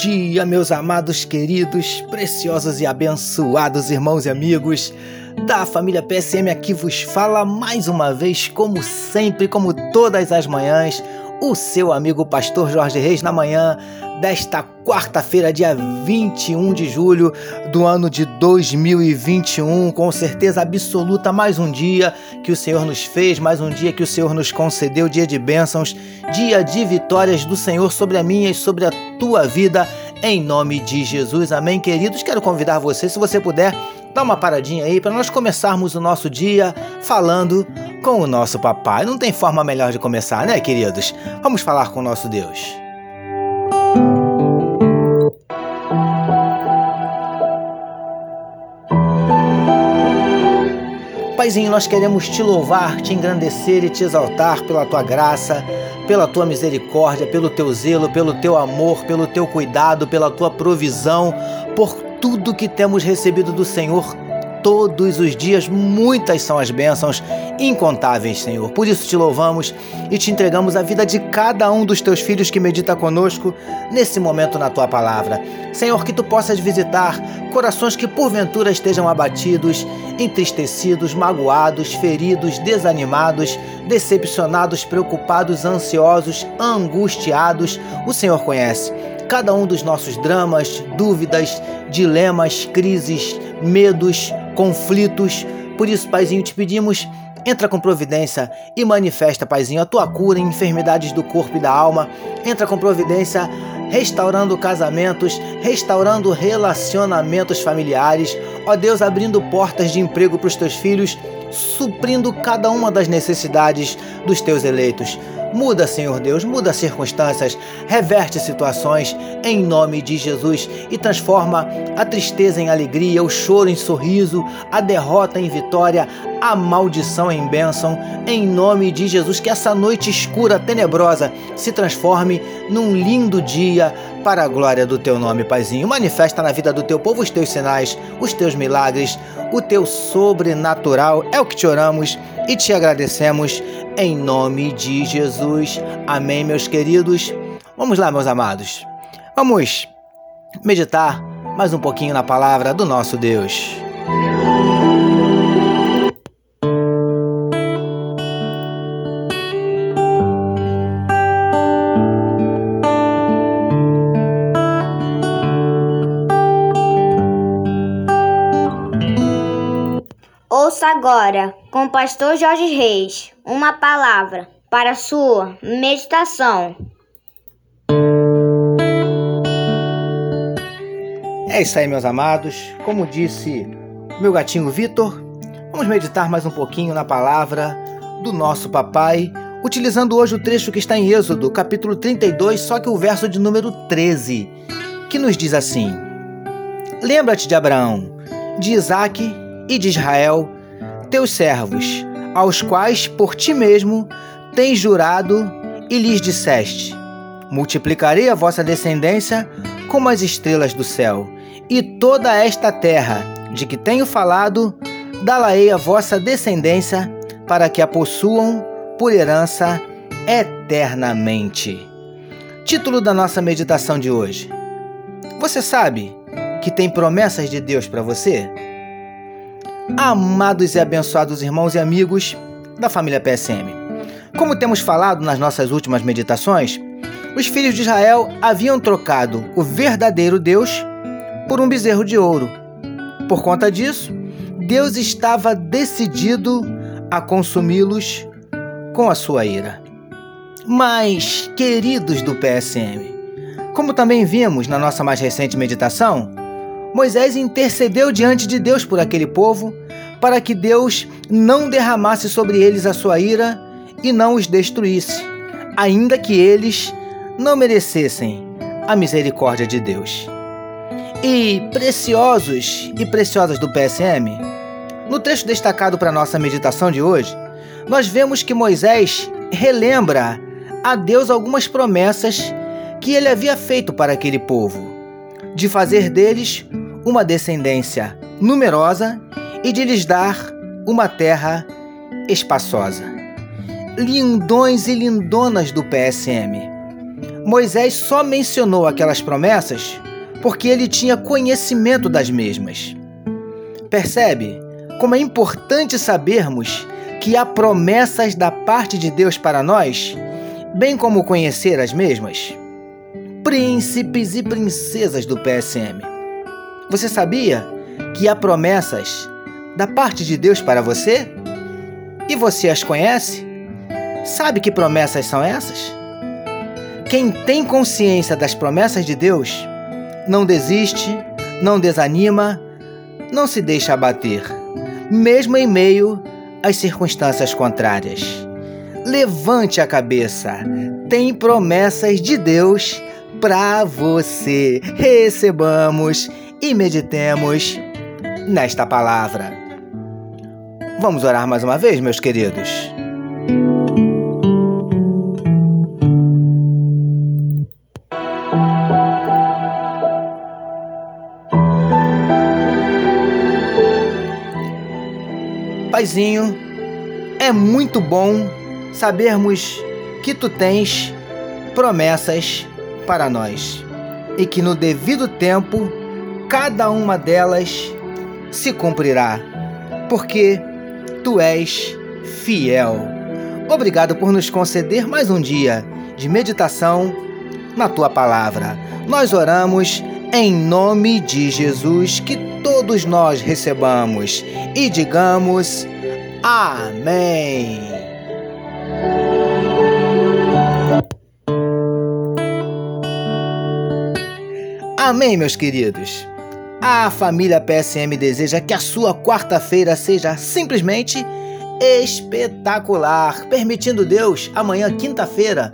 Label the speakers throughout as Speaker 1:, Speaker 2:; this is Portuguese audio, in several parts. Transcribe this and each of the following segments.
Speaker 1: dia, meus amados, queridos, preciosos e abençoados irmãos e amigos da família PSM aqui vos fala mais uma vez, como sempre, como todas as manhãs, o seu amigo pastor Jorge Reis na manhã desta quarta-feira, dia 21 de julho do ano de 2021. Com certeza absoluta, mais um dia que o Senhor nos fez, mais um dia que o Senhor nos concedeu, dia de bênçãos, dia de vitórias do Senhor sobre a minha e sobre a tua vida, em nome de Jesus. Amém, queridos. Quero convidar você, se você puder, dar uma paradinha aí para nós começarmos o nosso dia falando com o nosso papai. Não tem forma melhor de começar, né, queridos? Vamos falar com o nosso Deus. Paizinho, nós queremos te louvar, te engrandecer e te exaltar pela tua graça, pela tua misericórdia, pelo teu zelo, pelo teu amor, pelo teu cuidado, pela tua provisão, por tudo que temos recebido do Senhor todos os dias. Muitas são as bênçãos, incontáveis, Senhor. Por isso te louvamos e te entregamos a vida de cada um dos teus filhos que medita conosco nesse momento na tua palavra. Senhor, que tu possas visitar corações que porventura estejam abatidos, entristecidos, magoados, feridos, desanimados, decepcionados, preocupados, ansiosos, angustiados. O Senhor conhece cada um dos nossos dramas, dúvidas, dilemas, crises, medos, conflitos. Por isso, Paizinho, te pedimos, entra com providência e manifesta, Paizinho, a tua cura em enfermidades do corpo e da alma. Entra com providência restaurando casamentos, restaurando relacionamentos familiares. Ó Deus, abrindo portas de emprego para os teus filhos, suprindo cada uma das necessidades dos teus eleitos. Muda, Senhor Deus, muda circunstâncias, reverte situações em nome de Jesus e transforma a tristeza em alegria, o choro em sorriso, a derrota em vitória, a maldição em bênção, em nome de Jesus. Que essa noite escura, tenebrosa, se transforme num lindo dia para a glória do teu nome, Paizinho. Manifesta na vida do teu povo os teus sinais, os teus milagres, o teu sobrenatural. É o que te oramos e te agradecemos em nome de Jesus. Amém, meus queridos. Vamos lá, meus amados. Vamos meditar mais um pouquinho na palavra do nosso Deus.
Speaker 2: Ouça agora, com o pastor Jorge Reis, uma palavra para sua meditação.
Speaker 1: É isso aí, meus amados. Como disse meu gatinho Vitor, vamos meditar mais um pouquinho na palavra do nosso papai, utilizando hoje o trecho que está em Êxodo, capítulo 32, só que o verso de número 13, que nos diz assim: Lembra-te de Abraão, de Isaque e de Israel teus servos, aos quais por ti mesmo tens jurado e lhes disseste: Multiplicarei a vossa descendência como as estrelas do céu, e toda esta terra de que tenho falado, dá-la-ei a vossa descendência, para que a possuam por herança eternamente. Título da nossa meditação de hoje. Você sabe que tem promessas de Deus para você? Amados e abençoados irmãos e amigos da família PSM. Como temos falado nas nossas últimas meditações, os filhos de Israel haviam trocado o verdadeiro Deus por um bezerro de ouro. Por conta disso, Deus estava decidido a consumi-los com a sua ira. Mas, queridos do PSM, como também vimos na nossa mais recente meditação, Moisés intercedeu diante de Deus por aquele povo, para que Deus não derramasse sobre eles a sua ira e não os destruísse, ainda que eles não merecessem a misericórdia de Deus. E preciosos e preciosas do PSM, no trecho destacado para nossa meditação de hoje, nós vemos que Moisés relembra a Deus algumas promessas que ele havia feito para aquele povo, de fazer deles uma descendência numerosa e de lhes dar uma terra espaçosa. Lindões e lindonas do PSM. Moisés só mencionou aquelas promessas porque ele tinha conhecimento das mesmas. Percebe como é importante sabermos que há promessas da parte de Deus para nós, bem como conhecer as mesmas? Príncipes e princesas do PSM. Você sabia que há promessas da parte de Deus para você? E você as conhece? Sabe que promessas são essas? Quem tem consciência das promessas de Deus não desiste, não desanima, não se deixa abater, mesmo em meio às circunstâncias contrárias. Levante a cabeça, tem promessas de Deus para você. Recebamos e meditemos nesta palavra. Vamos orar mais uma vez, meus queridos? Paizinho, é muito bom sabermos que tu tens promessas para nós e que no devido tempo cada uma delas se cumprirá, porque tu és fiel. Obrigado por nos conceder mais um dia de meditação na tua palavra. Nós oramos em nome de Jesus que todos nós recebamos e digamos Amém. Amém, meus queridos. A família PSM deseja que a sua quarta-feira seja simplesmente espetacular. Permitindo Deus, amanhã, quinta-feira,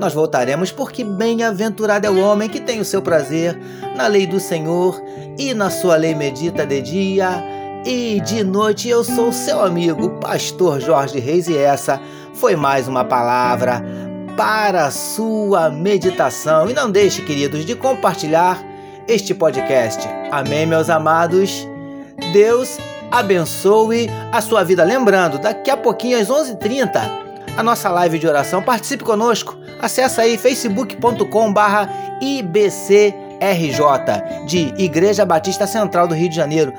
Speaker 1: nós voltaremos, porque bem-aventurado é o homem que tem o seu prazer na lei do Senhor e na sua lei medita de dia e de noite. Eu sou seu amigo, Pastor Jorge Reis, e essa foi mais uma palavra para a sua meditação. E não deixe, queridos, de compartilhar este podcast. Amém, meus amados? Deus abençoe a sua vida. Lembrando, daqui a pouquinho, às 11h30, a nossa live de oração. Participe conosco. Acesse aí facebook.com barra IBCRJ de Igreja Batista Central do Rio de Janeiro.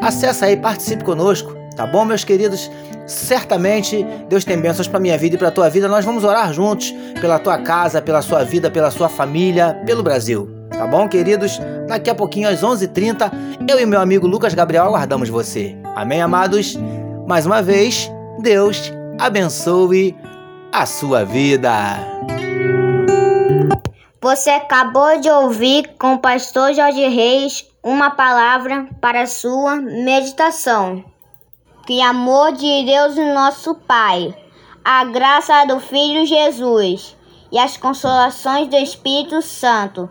Speaker 1: Acesse aí, participe conosco, tá bom, meus queridos? Certamente Deus tem bênçãos para minha vida e para tua vida. Nós vamos orar juntos pela tua casa, pela sua vida, pela sua família, pelo Brasil. Tá bom, queridos? Daqui a pouquinho, às 11h30, eu e meu amigo Lucas Gabriel aguardamos você. Amém, amados? Mais uma vez, Deus abençoe a sua vida.
Speaker 2: Você acabou de ouvir com o pastor Jorge Reis uma palavra para sua meditação. Que amor de Deus, nosso Pai, a graça do Filho Jesus e as consolações do Espírito Santo